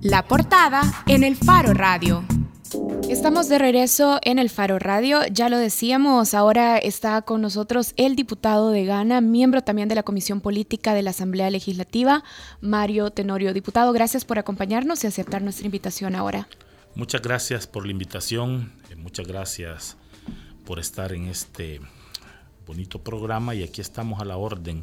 La portada en el Faro Radio. Estamos de regreso en el Faro Radio, ya lo decíamos, ahora está con nosotros el diputado de Ghana, miembro también de la Comisión Política de la Asamblea Legislativa, Mario Tenorio. Diputado, gracias por acompañarnos y aceptar nuestra invitación ahora. Muchas gracias por la invitación, eh, muchas gracias por estar en este bonito programa y aquí estamos a la orden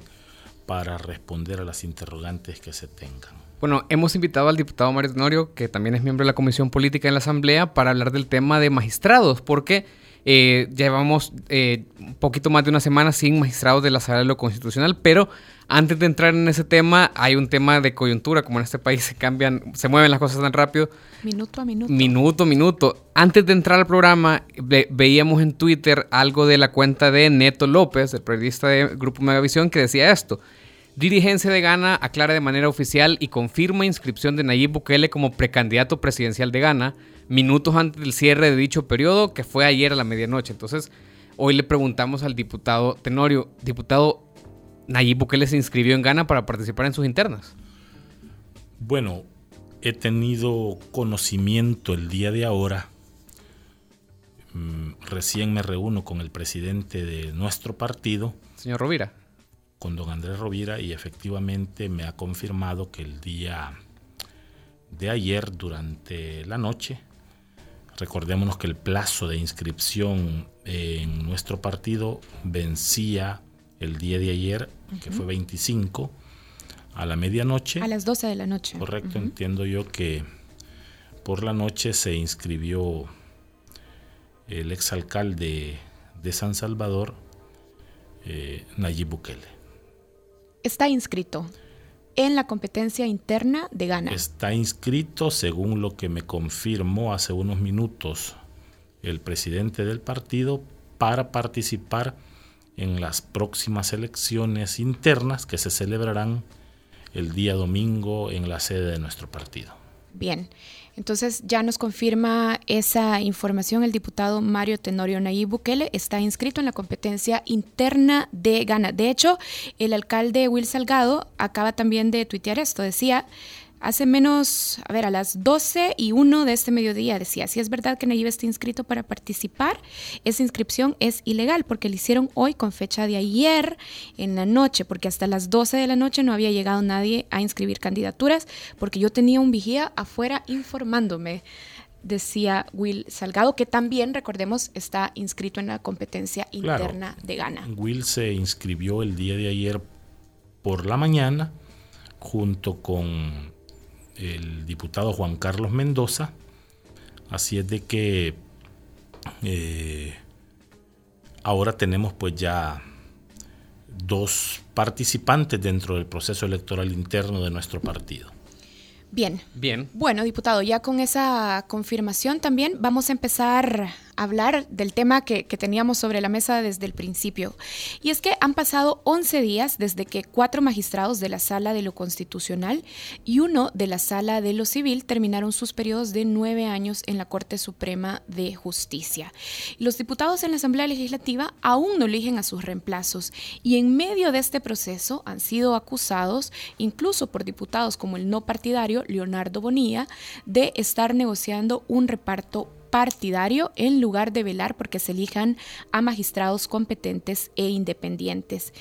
para responder a las interrogantes que se tengan. Bueno, hemos invitado al diputado Mario Tenorio, que también es miembro de la Comisión Política en la Asamblea, para hablar del tema de magistrados, porque eh, llevamos eh, un poquito más de una semana sin magistrados de la sala de lo constitucional, pero antes de entrar en ese tema, hay un tema de coyuntura, como en este país se cambian, se mueven las cosas tan rápido. Minuto a minuto. Minuto a minuto. Antes de entrar al programa, veíamos en Twitter algo de la cuenta de Neto López, el periodista del Grupo Megavisión, que decía esto. Dirigencia de Ghana aclara de manera oficial y confirma inscripción de Nayib Bukele como precandidato presidencial de Ghana minutos antes del cierre de dicho periodo, que fue ayer a la medianoche. Entonces, hoy le preguntamos al diputado Tenorio, diputado, Nayib Bukele se inscribió en Ghana para participar en sus internas. Bueno, he tenido conocimiento el día de ahora. Mm, recién me reúno con el presidente de nuestro partido. Señor Rovira con don Andrés Rovira y efectivamente me ha confirmado que el día de ayer durante la noche, recordémonos que el plazo de inscripción en nuestro partido vencía el día de ayer, que fue 25, a la medianoche. A las 12 de la noche. Correcto, entiendo yo que por la noche se inscribió el exalcalde de San Salvador, eh, Nayib Bukele está inscrito en la competencia interna de Ghana. Está inscrito, según lo que me confirmó hace unos minutos el presidente del partido, para participar en las próximas elecciones internas que se celebrarán el día domingo en la sede de nuestro partido. Bien, entonces ya nos confirma esa información el diputado Mario Tenorio Nayib Bukele está inscrito en la competencia interna de Ghana. De hecho, el alcalde Will Salgado acaba también de tuitear esto. Decía, Hace menos, a ver, a las 12 y 1 de este mediodía decía, si es verdad que Nayib está inscrito para participar, esa inscripción es ilegal porque lo hicieron hoy con fecha de ayer en la noche, porque hasta las 12 de la noche no había llegado nadie a inscribir candidaturas, porque yo tenía un vigía afuera informándome decía Will Salgado, que también, recordemos, está inscrito en la competencia interna de Ghana. Will se inscribió el día de ayer por la mañana junto con el diputado Juan Carlos Mendoza. Así es de que eh, ahora tenemos pues ya dos participantes dentro del proceso electoral interno de nuestro partido. Bien. Bien. Bueno, diputado, ya con esa confirmación también vamos a empezar hablar del tema que, teníamos sobre la mesa desde el principio. Y es que han pasado 11 días desde que cuatro magistrados de la Sala de lo Constitucional y uno de la Sala de lo Civil terminaron sus periodos de nueve años en la Corte Suprema de Justicia. Los diputados en la Asamblea Legislativa aún no eligen a sus reemplazos y en medio de este proceso han sido acusados, incluso por diputados como el no partidario Leonardo Bonilla, de estar negociando un reparto partidario en lugar de velar porque se elijan a magistrados competentes e independientes.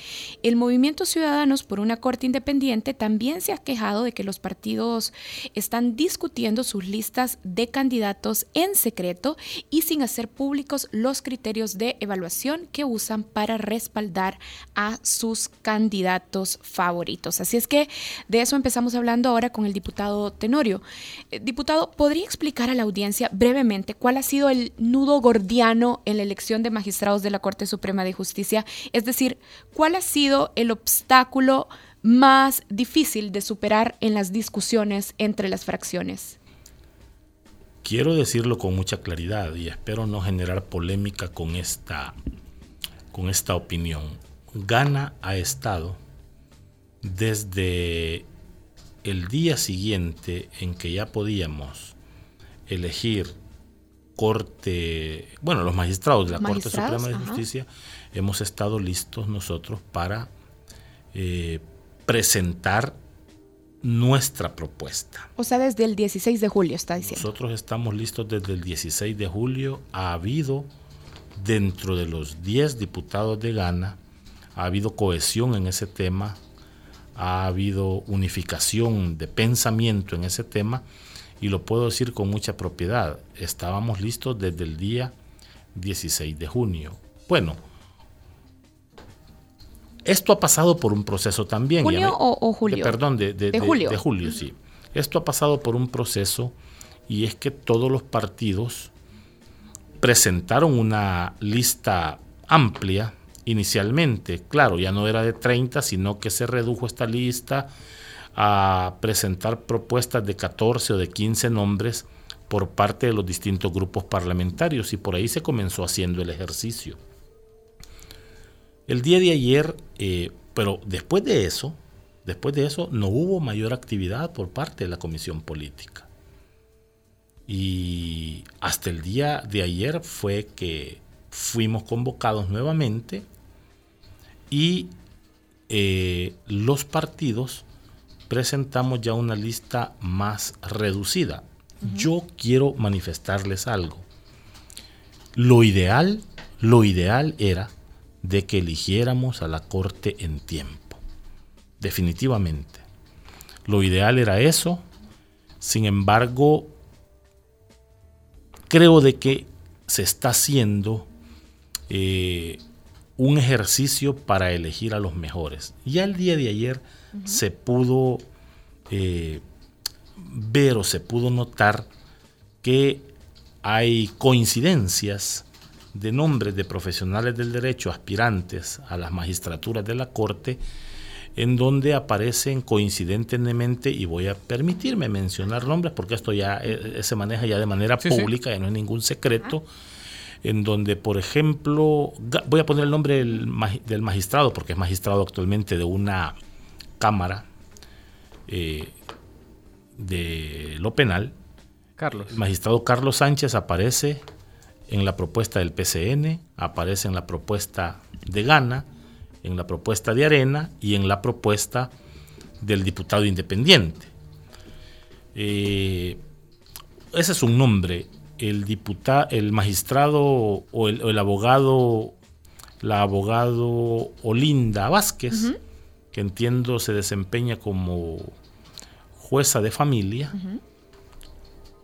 El movimiento Ciudadanos por una Corte Independiente también se ha quejado de que los partidos están discutiendo sus listas de candidatos en secreto y sin hacer públicos los criterios de evaluación que usan para respaldar a sus candidatos favoritos. Así es que de eso empezamos hablando ahora con el diputado Tenorio. Eh, diputado, ¿podría explicar a la audiencia brevemente cuál ha sido el nudo gordiano en la elección de magistrados de la Corte Suprema de Justicia? Es decir, ¿cuál ha sido el obstáculo más difícil de superar en las discusiones entre las fracciones? Quiero decirlo con mucha claridad y espero no generar polémica con esta, con esta opinión. Gana ha estado desde el día siguiente en que ya podíamos elegir Corte, bueno, los magistrados de la Corte Suprema de Justicia, hemos estado listos nosotros para eh, presentar nuestra propuesta. O sea, desde el 16 de julio está diciendo. Nosotros estamos listos desde el 16 de julio. Ha habido dentro de los 10 diputados de Ghana, ha habido cohesión en ese tema, ha habido unificación de pensamiento en ese tema y lo puedo decir con mucha propiedad. Estábamos listos desde el día 16 de junio. Bueno, esto ha pasado por un proceso también. ¿Junio o, julio? perdón, de, julio. De julio, sí. Esto ha pasado por un proceso y es que todos los partidos presentaron una lista amplia inicialmente. Claro, ya no era de 30, sino que se redujo esta lista a presentar propuestas de 14 o de 15 nombres por parte de los distintos grupos parlamentarios y por ahí se comenzó haciendo el ejercicio. El día de ayer, eh, pero después de eso, después de eso no hubo mayor actividad por parte de la comisión política. Y hasta el día de ayer fue que fuimos convocados nuevamente y eh, los partidos presentamos ya una lista más reducida. Yo quiero manifestarles algo. Lo ideal, lo ideal era de que eligiéramos a la corte en tiempo. Definitivamente. Lo ideal era eso. Sin embargo, creo de que se está haciendo eh, un ejercicio para elegir a los mejores. Ya el día de ayer se pudo eh, ver o se pudo notar que hay coincidencias de nombres de profesionales del derecho aspirantes a las magistraturas de la Corte, en donde aparecen coincidentemente, y voy a permitirme mencionar nombres porque esto ya eh, eh, se maneja ya de manera pública, y no es ningún secreto, en donde, por ejemplo, voy a poner el nombre del, magistrado, porque es magistrado actualmente de una Cámara eh, de lo penal. Carlos. El magistrado Carlos Sánchez aparece en la propuesta del PCN, aparece en la propuesta de Gana, en la propuesta de Arena y en la propuesta del diputado independiente. Eh, ese es un nombre. El diputado, el magistrado o el, abogado, la abogado Olinda Vázquez, que entiendo se desempeña como jueza de familia,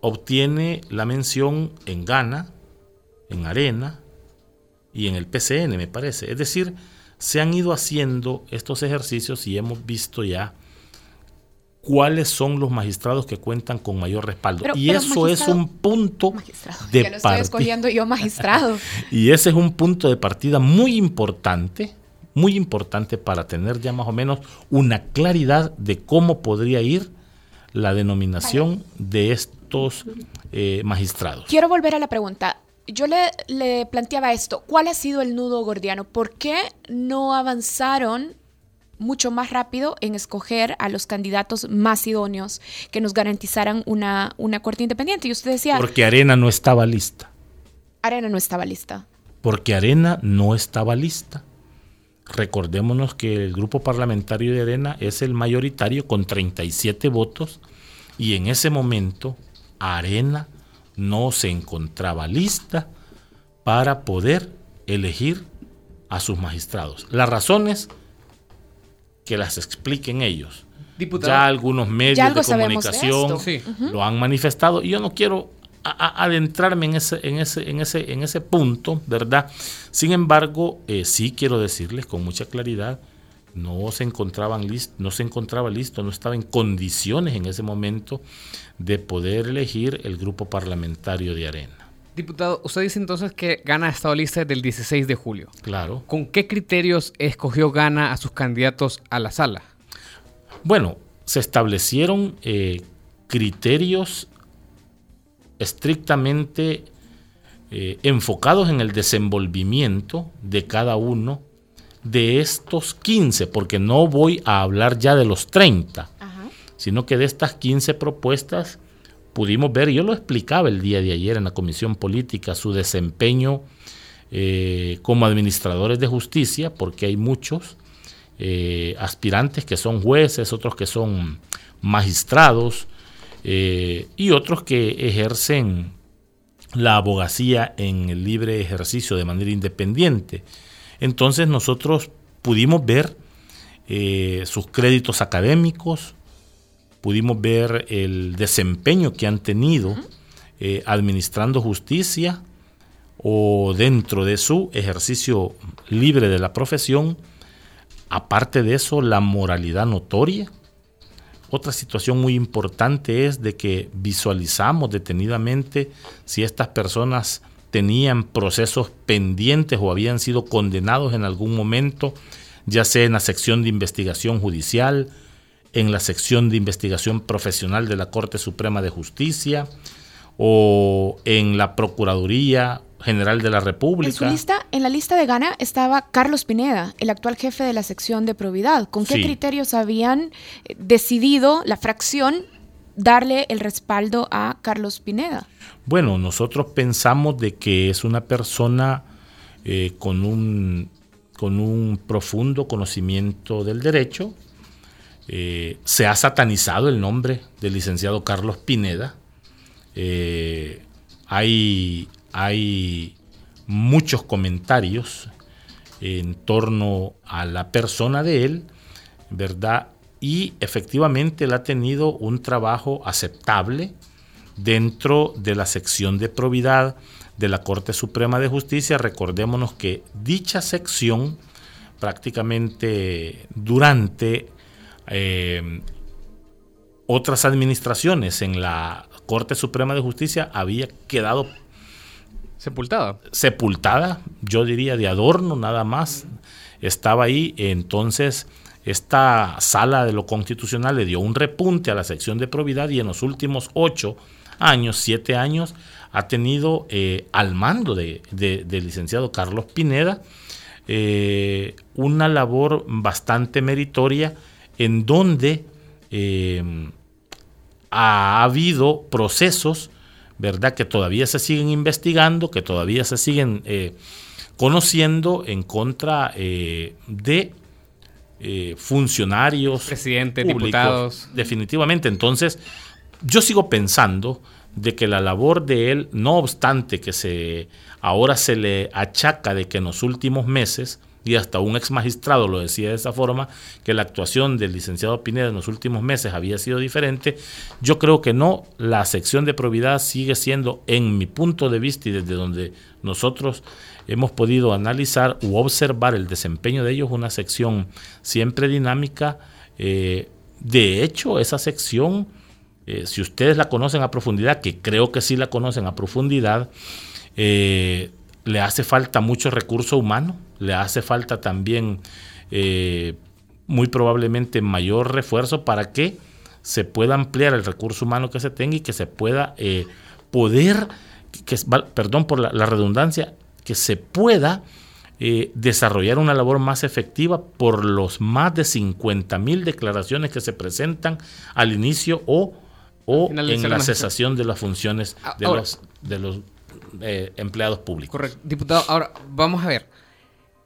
obtiene la mención en Ghana, en Arena y en el PCN, me parece. Es decir, se han ido haciendo estos ejercicios y hemos visto ya cuáles son los magistrados que cuentan con mayor respaldo. y eso es un punto de partida. estoy escogiendo yo magistrado. y ese es un punto de partida muy importante, muy importante para tener ya más o menos una claridad de cómo podría ir la denominación de estos eh, magistrados. Quiero volver a la pregunta yo le, planteaba esto, ¿cuál ha sido el nudo gordiano? ¿Por qué no avanzaron mucho más rápido en escoger a los candidatos más idóneos que nos garantizaran una, una corte independiente? Y usted decía... Porque Arena no estaba lista. Arena no estaba lista. Porque Arena no estaba lista. Recordémonos que el grupo parlamentario de Arena es el mayoritario con 37 votos y en ese momento Arena no se encontraba lista para poder elegir a sus magistrados. Las razones que las expliquen ellos. Ya algunos medios de comunicación lo han manifestado y yo no quiero adentrarme en ese, en ese, en ese, en ese punto, ¿verdad? Sin embargo, eh, sí quiero decirles con mucha claridad, no se encontraban no se encontraba listo, no estaba en condiciones en ese momento de poder elegir el grupo parlamentario de Arena. Diputado, usted dice entonces que Gana ha estado lista desde el 16 de julio. Claro. ¿Con qué criterios escogió Gana a sus candidatos a la sala? Bueno, se establecieron eh, criterios estrictamente eh, enfocados en el desenvolvimiento de cada uno de estos 15, porque no voy a hablar ya de los 30 sino que de estas 15 propuestas pudimos ver, yo lo explicaba el día de ayer en la Comisión Política, su desempeño eh, como administradores de justicia, porque hay muchos eh, aspirantes que son jueces, otros que son magistrados eh, y otros que ejercen la abogacía en el libre ejercicio de manera independiente. Entonces nosotros pudimos ver eh, sus créditos académicos, pudimos ver el desempeño que han tenido eh, administrando justicia o dentro de su ejercicio libre de la profesión. Aparte de eso, la moralidad notoria. Otra situación muy importante es de que visualizamos detenidamente si estas personas tenían procesos pendientes o habían sido condenados en algún momento, ya sea en la sección de investigación judicial, en la sección de investigación profesional de la Corte Suprema de Justicia o en la Procuraduría General de la República. En su lista, en la lista de Gana estaba Carlos Pineda, el actual jefe de la sección de probidad. ¿Con qué criterios habían eh, decidido la fracción darle el respaldo a Carlos Pineda? Bueno, nosotros pensamos de que es una persona eh, con, un, con un profundo conocimiento del derecho. Eh, se ha satanizado el nombre del licenciado Carlos Pineda. hay, hay muchos comentarios en torno a la persona de él, ¿verdad? Y efectivamente él ha tenido un trabajo aceptable dentro de la sección de probidad de la Corte Suprema de Justicia. Recordémonos que dicha sección prácticamente durante eh, otras administraciones en la Corte Suprema de Justicia había quedado Sepultada. Sepultada, yo diría de adorno nada más. Estaba ahí, entonces esta sala de lo constitucional le dio un repunte a la sección de probidad y en los últimos ocho años, siete años, ha tenido eh, al mando del licenciado Carlos Pineda eh, una labor bastante meritoria en donde eh, ha habido procesos ¿verdad? Que todavía se siguen investigando, que todavía se siguen eh, conociendo en contra eh, de eh, funcionarios, presidentes, diputados. Definitivamente. Entonces, yo sigo pensando de que la labor de él, no obstante que se ahora se le achaca de que en los últimos meses y hasta un ex magistrado lo decía de esa forma, que la actuación del licenciado Pineda en los últimos meses había sido diferente, yo creo que no, la sección de probidad sigue siendo, en mi punto de vista y desde donde nosotros hemos podido analizar u observar el desempeño de ellos, una sección siempre dinámica. Eh, de hecho, esa sección, eh, si ustedes la conocen a profundidad, que creo que sí la conocen a profundidad, eh, le hace falta mucho recurso humano, le hace falta también eh, muy probablemente mayor refuerzo para que se pueda ampliar el recurso humano que se tenga y que se pueda eh, poder, que, perdón por la, redundancia, que se pueda eh, desarrollar una labor más efectiva por los más de 50 mil declaraciones que se presentan al inicio o, o en la cesación de las funciones de los, de los eh, empleados públicos. Correcto. Diputado, ahora vamos a ver.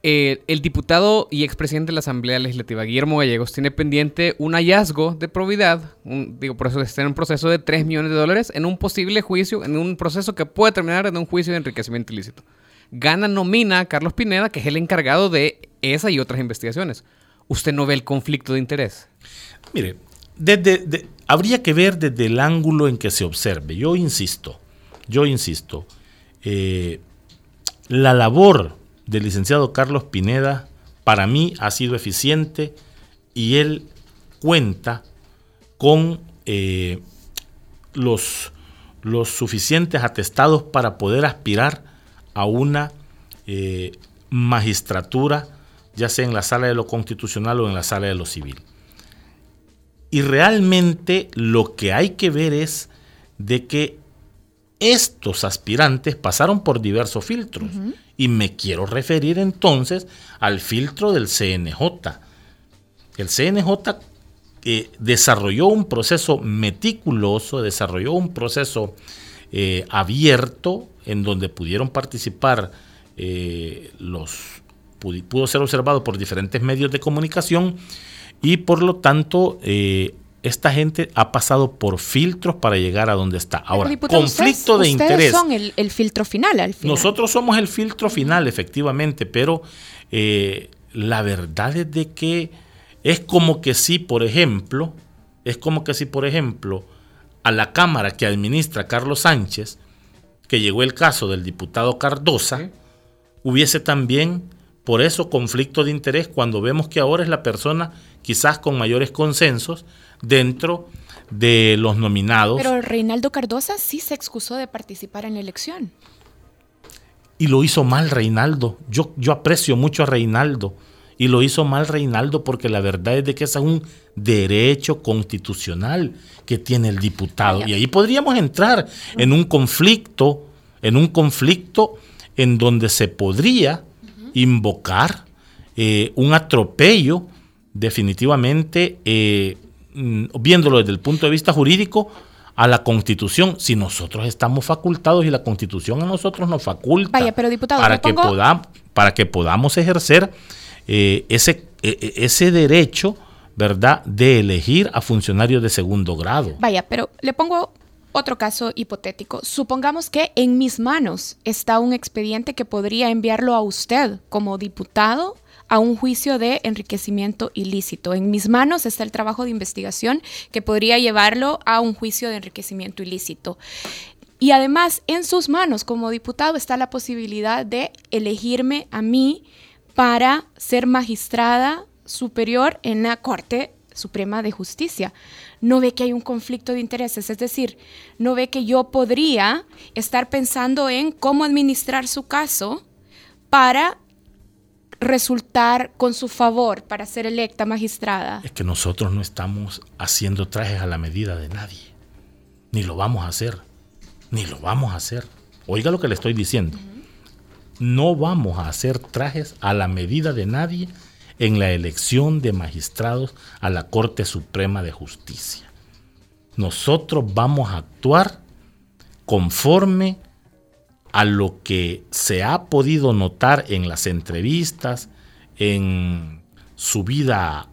Eh, el diputado y expresidente de la Asamblea Legislativa, Guillermo Gallegos, tiene pendiente un hallazgo de probidad, digo, por eso está en un proceso de 3 millones de dólares en un posible juicio, en un proceso que puede terminar en un juicio de enriquecimiento ilícito. Gana nomina a Carlos Pineda, que es el encargado de esa y otras investigaciones. ¿Usted no ve el conflicto de interés? Mire, desde, habría que ver desde el ángulo en que se observe. Yo insisto, yo insisto, eh, la labor del licenciado Carlos Pineda para mí ha sido eficiente y él cuenta con eh, los, suficientes atestados para poder aspirar a una eh, magistratura, ya sea en la sala de lo constitucional o en la sala de lo civil. Y realmente lo que hay que ver es de que estos aspirantes pasaron por diversos filtros y me quiero referir entonces al filtro del CNJ. El CNJ eh, desarrolló un proceso meticuloso, desarrolló un proceso eh, abierto en donde pudieron participar eh, los pudo ser observado por diferentes medios de comunicación y por lo tanto esta gente ha pasado por filtros para llegar a donde está. Ahora, conflicto de interés. son el, filtro final, al final. Nosotros somos el filtro final, efectivamente, pero eh, la verdad es de que es como que si, por ejemplo, es como que si, por ejemplo, a la Cámara que administra Carlos Sánchez, que llegó el caso del diputado Cardosa, hubiese también por eso conflicto de interés cuando vemos que ahora es la persona quizás con mayores consensos dentro de los nominados. Pero Reinaldo Cardosa sí se excusó de participar en la elección. Y lo hizo mal Reinaldo. Yo, yo aprecio mucho a Reinaldo. Y lo hizo mal Reinaldo porque la verdad es de que es un derecho constitucional que tiene el diputado. Y ahí podríamos entrar en un conflicto, en un conflicto en donde se podría invocar eh, un atropello definitivamente eh, viéndolo desde el punto de vista jurídico, a la Constitución, si nosotros estamos facultados y la Constitución a nosotros nos faculta para, que podamos, para que podamos ejercer eh, ese, e, e, ese derecho, ¿verdad?, de elegir a funcionarios de segundo grado. Vaya, pero le pongo otro caso hipotético. Supongamos que en mis manos está un expediente que podría enviarlo a usted como diputado a un juicio de enriquecimiento ilícito. En mis manos está el trabajo de investigación que podría llevarlo a un juicio de enriquecimiento ilícito. Y además, en sus manos como diputado está la posibilidad de elegirme a mí para ser magistrada superior en la Corte Suprema de Justicia. No ve que hay un conflicto de intereses, es decir, no ve que yo podría estar pensando en cómo administrar su caso para resultar con su favor para ser electa magistrada? Es que nosotros no estamos haciendo trajes a la medida de nadie. Ni lo vamos a hacer. Ni lo vamos a hacer. Oiga lo que le estoy diciendo. No vamos a hacer trajes a la medida de nadie en la elección de magistrados a la Corte Suprema de Justicia. Nosotros vamos a actuar conforme a lo que se ha podido notar en las entrevistas, en su vida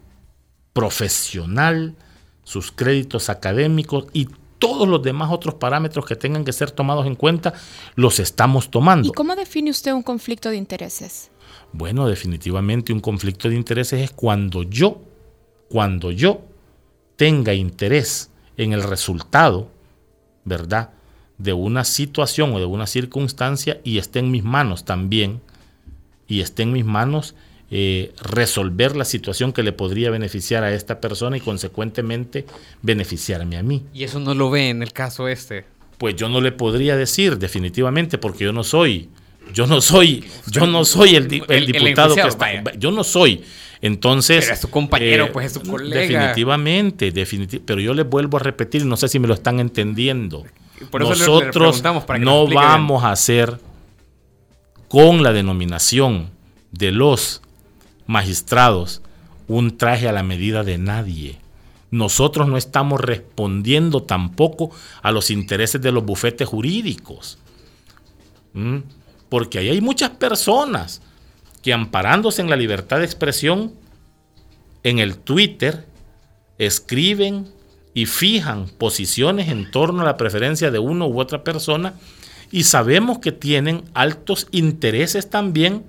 profesional, sus créditos académicos y todos los demás otros parámetros que tengan que ser tomados en cuenta, los estamos tomando. ¿Y cómo define usted un conflicto de intereses? Bueno, definitivamente un conflicto de intereses es cuando yo, cuando yo tenga interés en el resultado, ¿verdad? De una situación o de una circunstancia y esté en mis manos también, y esté en mis manos eh, resolver la situación que le podría beneficiar a esta persona y consecuentemente beneficiarme a mí. ¿Y eso no lo ve en el caso este? Pues yo no le podría decir definitivamente porque yo no soy, yo no soy, yo no soy el, diputado que está, yo no soy. Entonces, pero es su compañero, eh, pues es su colega. Definitivamente, definitivamente, pero yo les vuelvo a repetir, no sé si me lo están entendiendo. Nosotros no vamos a hacer con la denominación de los magistrados un traje a la medida de nadie. Nosotros no estamos respondiendo tampoco a los intereses de los bufetes jurídicos. ¿Mm? Porque ahí hay muchas personas que amparándose en la libertad de expresión, en el Twitter, escriben y fijan posiciones en torno a la preferencia de uno u otra persona y sabemos que tienen altos intereses también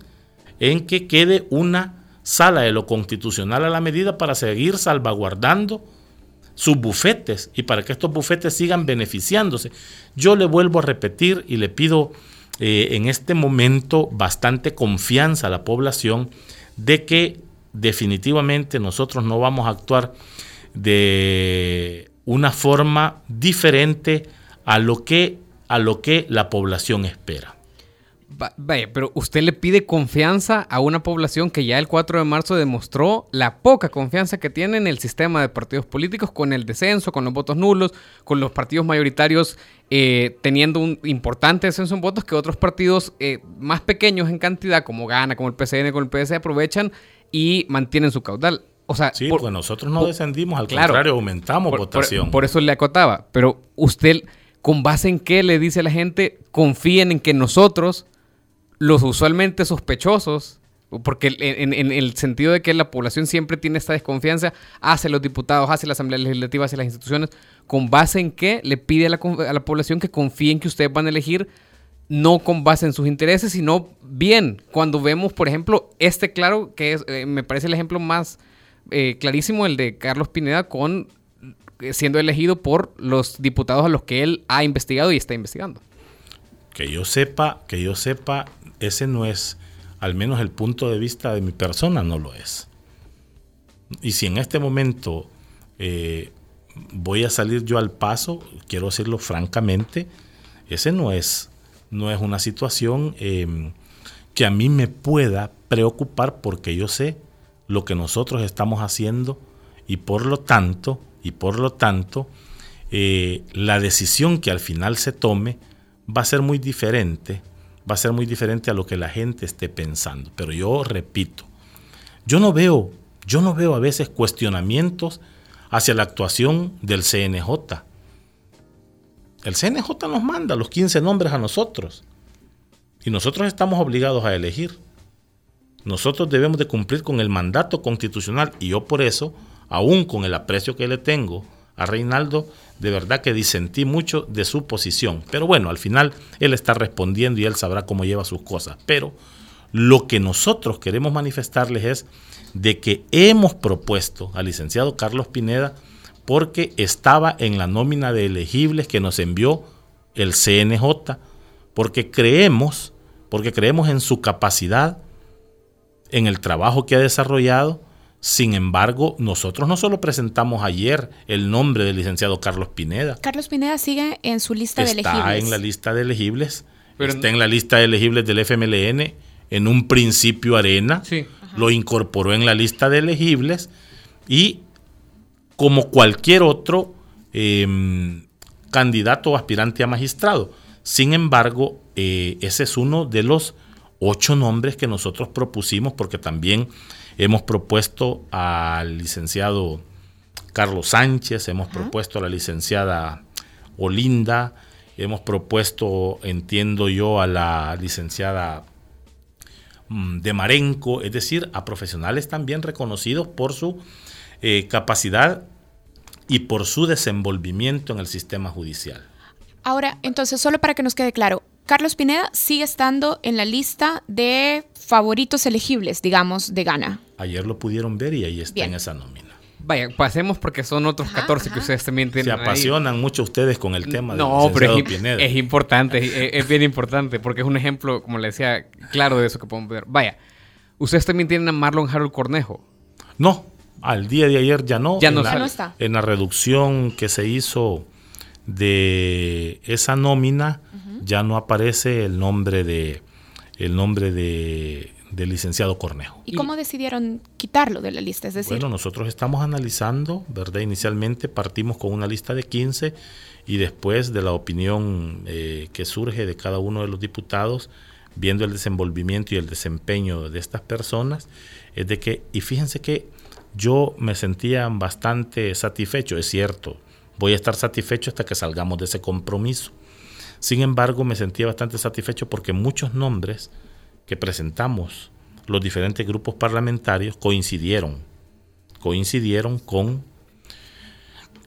en que quede una sala de lo constitucional a la medida para seguir salvaguardando sus bufetes y para que estos bufetes sigan beneficiándose. Yo le vuelvo a repetir y le pido eh, en este momento bastante confianza a la población de que definitivamente nosotros no vamos a actuar de una forma diferente a lo que, a lo que la población espera. Vaya, pero usted le pide confianza a una población que ya el 4 de marzo demostró la poca confianza que tiene en el sistema de partidos políticos, con el descenso, con los votos nulos, con los partidos mayoritarios eh, teniendo un importante descenso en votos que otros partidos eh, más pequeños en cantidad, como Gana, como el PCN, como el PS, aprovechan y mantienen su caudal sí, porque nosotros no descendimos, al contrario, aumentamos votación. Por, eso le acotaba. Pero usted, ¿con base en qué le dice a la gente, confíen en que nosotros, los usualmente sospechosos, Porque en, el sentido de que la población siempre tiene esta desconfianza hacia los diputados, hacia la Asamblea Legislativa, hacia las instituciones, con base en qué le pide a la, a la población que confíe en que ustedes van a elegir no con base en sus intereses, sino bien. Cuando vemos, por ejemplo, este claro, que es, eh, me parece el ejemplo más eh, clarísimo, el de Carlos Pineda, con eh, siendo elegido por los diputados a los que él ha investigado y está investigando. Que yo sepa, que yo sepa, ese no es, al menos el punto de vista de mi persona, no lo es. Y si en este momento voy a salir yo al paso, quiero decirlo francamente, ese no es no es una situación que a mí me pueda preocupar porque yo sé lo que nosotros estamos haciendo y por lo tanto, y por lo tanto, eh, la decisión que al final se tome va a ser muy diferente, va a ser muy diferente a lo que la gente esté pensando. Pero yo repito, yo no veo, yo no veo a veces cuestionamientos hacia la actuación del CNJ. El CNJ nos manda los 15 nombres a nosotros. Y nosotros estamos obligados a elegir. Nosotros debemos de cumplir con el mandato constitucional y yo por eso, aún con el aprecio que le tengo a Reinaldo, de verdad que disentí mucho de su posición. Pero bueno, al final él está respondiendo y él sabrá cómo lleva sus cosas. Pero lo que nosotros queremos manifestarles es de que hemos propuesto al licenciado Carlos Pineda porque estaba en la nómina de elegibles que nos envió el CNJ, porque creemos, porque creemos en su capacidad, en el trabajo que ha desarrollado. Sin embargo, nosotros no solo presentamos ayer el nombre del licenciado Carlos Pineda. Carlos Pineda sigue en su lista de elegibles. Está en la lista de elegibles. está en la lista de elegibles del FMLN. En un principio Arena lo incorporó en la lista de elegibles y como cualquier otro em, candidato o aspirante a magistrado. Sin embargo, eh, ese es uno de los ocho nombres que nosotros propusimos, porque también hemos propuesto al licenciado Carlos Sánchez, hemos propuesto a la licenciada Olinda, hemos propuesto, entiendo yo, a la licenciada mm, de Marenco, es decir, a profesionales también reconocidos por su eh, capacidad y por su desenvolvimiento en el sistema judicial. Ahora, entonces, solo para que nos quede claro, Carlos Pineda sigue estando en la lista de favoritos elegibles, digamos, de Gana. Ayer lo pudieron ver y ahí está en esa nómina. Vaya, pasemos porque son otros 14 que ustedes también tienen. Se apasionan mucho ustedes con el tema no, pero es, Pineda. es importante, es, bien importante, porque es un ejemplo, como le decía, claro de eso que podemos ver. Vaya, ustedes también tienen a Marlon Harold Cornejo. No, al día de ayer ya no. Ya no, está. En la reducción que se hizo de esa nómina, ya no aparece el nombre de el nombre de del licenciado Cornejo. ¿Y cómo decidieron quitarlo de la lista? Es decir, bueno, nosotros estamos analizando, ¿verdad? Inicialmente partimos con una lista de 15 y después de la opinión eh, que surge de cada uno de los diputados, viendo el desenvolvimiento y el desempeño de estas personas, es de que, y fíjense que yo me sentía bastante satisfecho, es cierto, voy a estar satisfecho hasta que salgamos de ese compromiso. Sin embargo, me sentía bastante satisfecho porque muchos nombres que presentamos los diferentes grupos parlamentarios coincidieron, coincidieron con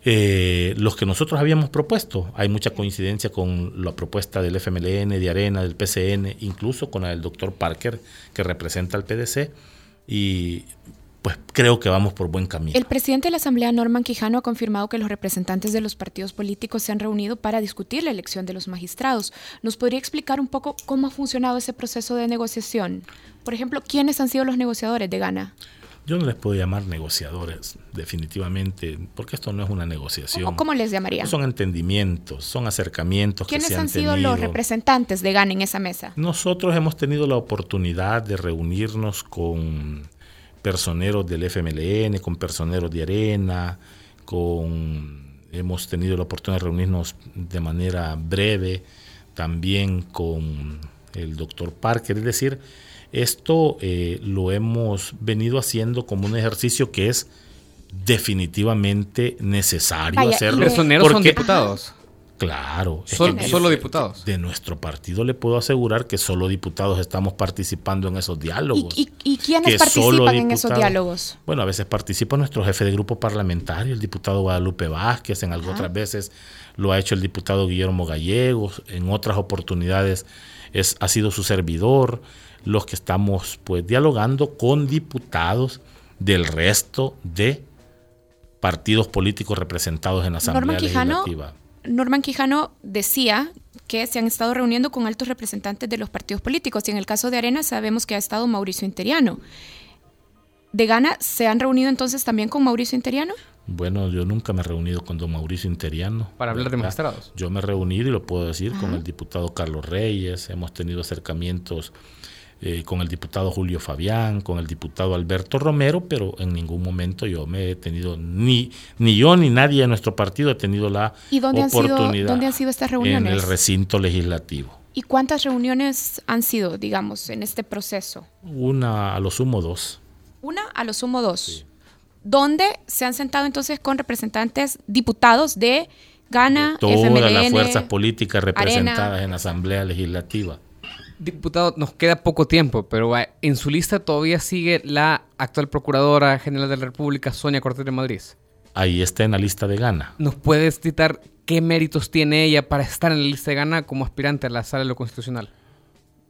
eh, los que nosotros habíamos propuesto. Hay mucha coincidencia con la propuesta del FMLN, de Arena, del PCN, incluso con la del doctor Parker, que representa al PDC. Y pues creo que vamos por buen camino. El presidente de la Asamblea, Norman Quijano, ha confirmado que los representantes de los partidos políticos se han reunido para discutir la elección de los magistrados. ¿Nos podría explicar un poco cómo ha funcionado ese proceso de negociación? Por ejemplo, ¿quiénes han sido los negociadores de Gana? Yo no les puedo llamar negociadores, definitivamente, porque esto no es una negociación. ¿Cómo, les llamaría? Son entendimientos, son acercamientos. ¿Quiénes han, sido los representantes de GANA en esa mesa? Nosotros hemos tenido la oportunidad de reunirnos con personeros del FMLN, con personeros de Arena, con hemos tenido la oportunidad de reunirnos de manera breve también con el doctor Parker, es decir, esto eh, lo hemos venido haciendo como un ejercicio que es definitivamente necesario hacerlo. ¿Personeros son diputados? Claro. solo diputados. De nuestro partido le puedo asegurar que solo diputados estamos participando en esos diálogos. ¿Y, quiénes participan en esos diálogos? Bueno, a veces participa nuestro jefe de grupo parlamentario, el diputado Guadalupe Vázquez, en algunas otras veces lo ha hecho el diputado Guillermo Gallegos, en otras oportunidades es, ha sido su servidor, los que estamos pues dialogando con diputados del resto de partidos políticos representados en la Asamblea Legislativa. Norman Quijano decía que se han estado reuniendo con altos representantes de los partidos políticos y en el caso de Arena sabemos que ha estado Mauricio Interiano. ¿De Gana se han reunido entonces también con Mauricio Interiano? Bueno, yo nunca me he reunido con don Mauricio Interiano. Para hablar de magistrados. Yo me he reunido, y lo puedo decir, con el diputado Carlos Reyes, hemos tenido acercamientos eh, con el diputado Julio Fabián, con el diputado Alberto Romero, pero en ningún momento yo me he tenido, ni, ni yo ni nadie de nuestro partido he tenido la ¿Y dónde oportunidad. Han sido, ¿Dónde han sido estas reuniones? En el recinto legislativo. ¿Y cuántas reuniones han sido, digamos, en este proceso? Una, a lo sumo dos. Una, a lo sumo dos. Sí. ¿Dónde se han sentado entonces con representantes diputados de Gana, de todas las fuerzas políticas representadas en la Asamblea Legislativa. Diputado, nos queda poco tiempo, pero en su lista todavía sigue la actual Procuradora General de la República, Sonia Cortés de Madrid. Ahí está en la lista de Gana. ¿Nos puede citar qué méritos tiene ella para estar en la lista de Gana como aspirante a la Sala de lo Constitucional?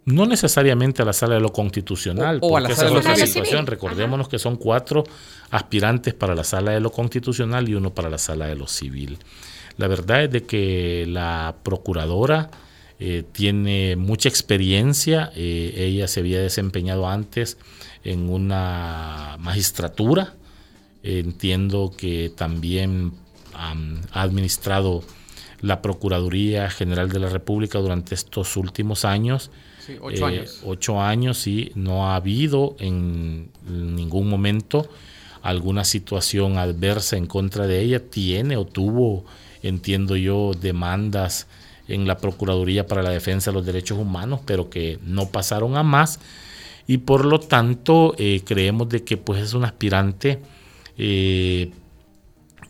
No necesariamente a la Sala de lo Constitucional, o, a la Sala de lo situación. Recordémonos que son cuatro aspirantes para la Sala de lo Constitucional y uno para la Sala de lo Civil. La verdad es de que la Procuradora eh, tiene mucha experiencia, eh, ella se había desempeñado antes en una magistratura, entiendo que también ha administrado la Procuraduría General de la República durante estos últimos años. Sí, ocho eh, años. Ocho años, y no ha habido en ningún momento alguna situación adversa en contra de ella. Tiene o tuvo, entiendo yo, demandas en la Procuraduría para la Defensa de los Derechos Humanos, pero que no pasaron a más y por lo tanto eh, creemos de que pues es un aspirante eh,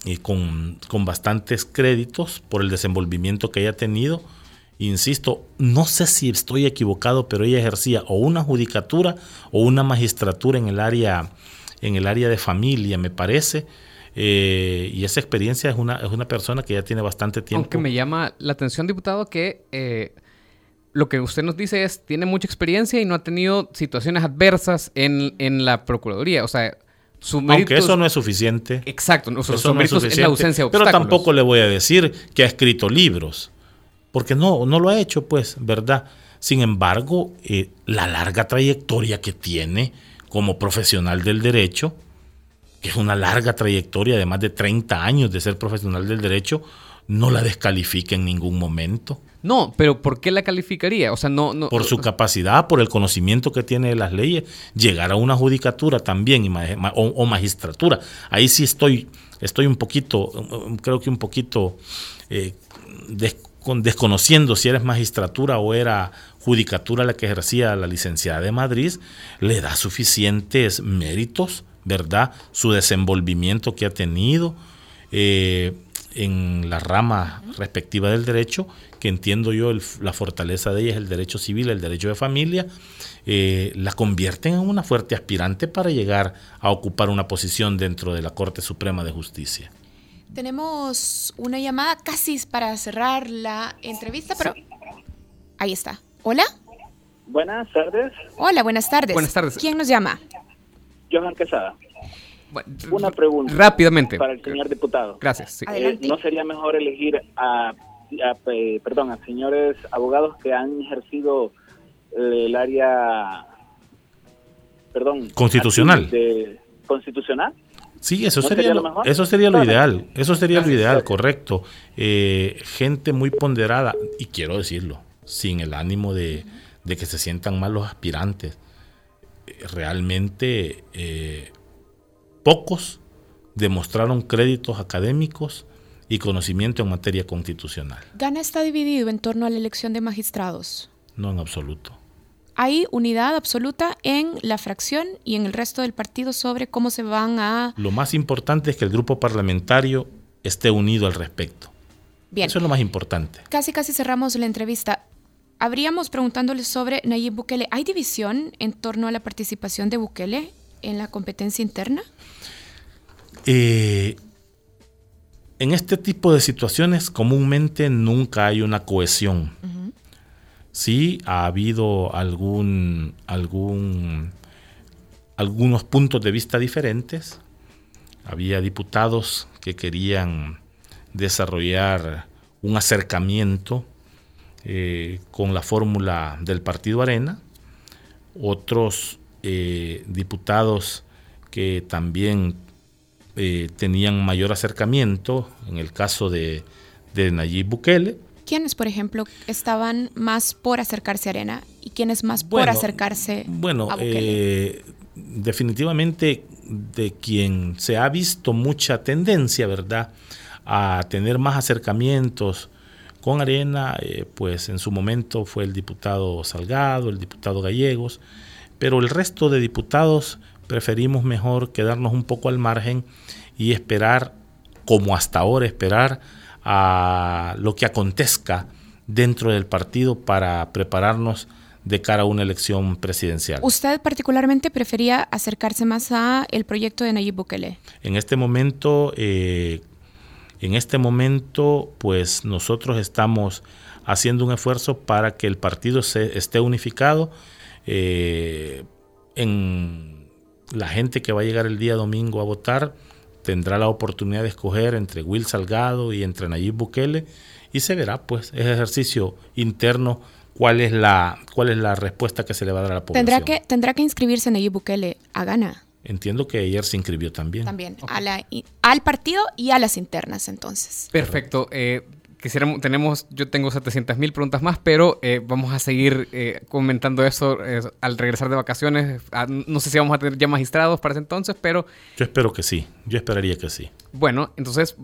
eh, con, con, bastantes créditos por el desenvolvimiento que haya tenido. Insisto, no sé si estoy equivocado, pero ella ejercía o una judicatura o una magistratura en el área, en el área de familia, me parece. Eh, y esa experiencia es una, es una persona que ya tiene bastante tiempo. Aunque me llama la atención, diputado, que eh, lo que usted nos dice es, tiene mucha experiencia y no ha tenido situaciones adversas en, en la Procuraduría. O sea, su Aunque eso no es suficiente. Exacto, eso no es, suficiente, la ausencia de Pero tampoco le voy a decir que ha escrito libros, porque no, no lo ha hecho, pues, ¿verdad? Sin embargo, eh, la larga trayectoria que tiene como profesional del derecho, que es una larga trayectoria de más de 30 años de ser profesional del derecho, no la descalifica en ningún momento. No, pero ¿por qué la calificaría? O sea, no, no por su capacidad, por el conocimiento que tiene de las leyes, llegar a una judicatura también o, magistratura. Ahí sí estoy, estoy un poquito, creo que un poquito eh, desconociendo si eres magistratura o era judicatura la que ejercía la licenciada de Madrid, le da suficientes méritos ¿verdad? Su desenvolvimiento que ha tenido eh, en la rama respectiva del derecho, que entiendo yo la fortaleza de ella es el derecho civil, el derecho de familia, eh, la convierten en una fuerte aspirante para llegar a ocupar una posición dentro de la Corte Suprema de Justicia. Tenemos una llamada casi para cerrar la entrevista, pero ahí está. Hola. Buenas tardes. Hola, buenas tardes. Buenas tardes. ¿Quién nos llama? Johan Quesada. Una pregunta. Rápidamente. Para el señor diputado. Gracias. Eh, ¿No sería mejor elegir a, perdón, a señores abogados que han ejercido el área, perdón, constitucional? constitucional. Sí, eso sería, lo, eso sería lo ideal, eso sería lo ideal, correcto. Eh, gente muy ponderada, y quiero decirlo, sin el ánimo de, de que se sientan mal los aspirantes realmente eh, pocos demostraron créditos académicos y conocimiento en materia constitucional. ¿Gana está dividido en torno a la elección de magistrados? No en absoluto. Hay unidad absoluta en la fracción y en el resto del partido sobre cómo se van a... Lo más importante es que el grupo parlamentario esté unido al respecto. Bien. Eso es lo más importante. Casi, casi cerramos la entrevista. Habríamos preguntándole sobre Nayib Bukele. ¿Hay división en torno a la participación de Bukele en la competencia interna? Eh, en este tipo de situaciones comúnmente nunca hay una cohesión. Sí ha habido algún, algún, algunos puntos de vista diferentes. Había diputados que querían desarrollar un acercamiento eh, con la fórmula del Partido Arena. Otros eh, diputados que también eh, tenían mayor acercamiento, en el caso de, de Nayib Bukele. ¿Quiénes, por ejemplo, estaban más por acercarse a Arena y quiénes más por acercarse bueno, a Bukele? Definitivamente de quien se ha visto mucha tendencia, ¿verdad?, a tener más acercamientos con Arena, eh, pues en su momento fue el diputado Salgado, el diputado Gallegos, pero el resto de diputados preferimos mejor quedarnos un poco al margen y esperar, como hasta ahora, esperar a lo que acontezca dentro del partido para prepararnos de cara a una elección presidencial. ¿Usted particularmente prefería acercarse más a el proyecto de Nayib Bukele? En este momento, eh, en este momento, pues nosotros estamos haciendo un esfuerzo para que el partido se, esté unificado. Eh, en la gente que va a llegar el día domingo a votar tendrá la oportunidad de escoger entre Will Salgado y entre Nayib Bukele y se verá pues ese ejercicio interno cuál es la cuál es la respuesta que se le va a dar a la población. Tendrá que tendrá que inscribirse Nayib Bukele a Gana. Entiendo que ayer se inscribió también. También, al partido y a las internas entonces. Perfecto. Eh, quisiéramos, tenemos, yo tengo 700 mil preguntas más, pero eh, vamos a seguir eh, comentando eso eh, al regresar de vacaciones. Ah, no sé si vamos a tener ya magistrados para ese entonces, pero... Yo espero que sí, yo esperaría que sí. Bueno, entonces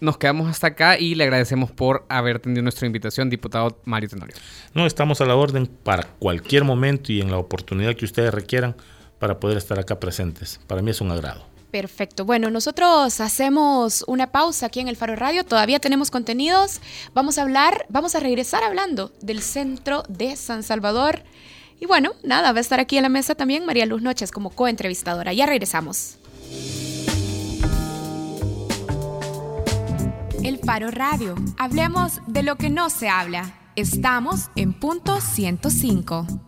nos quedamos hasta acá y le agradecemos por haber atendido nuestra invitación, diputado Mario Tenorio. No, estamos a la orden para cualquier momento y en la oportunidad que ustedes requieran para poder estar acá presentes. Para mí es un agrado. Perfecto. Bueno, nosotros hacemos una pausa aquí en el Faro Radio. Todavía tenemos contenidos. Vamos a hablar, vamos a regresar hablando del centro de San Salvador. Y bueno, nada, va a estar aquí en la mesa también María Luz Noches como coentrevistadora. Ya regresamos. El Faro Radio. Hablemos de lo que no se habla. Estamos en punto 105.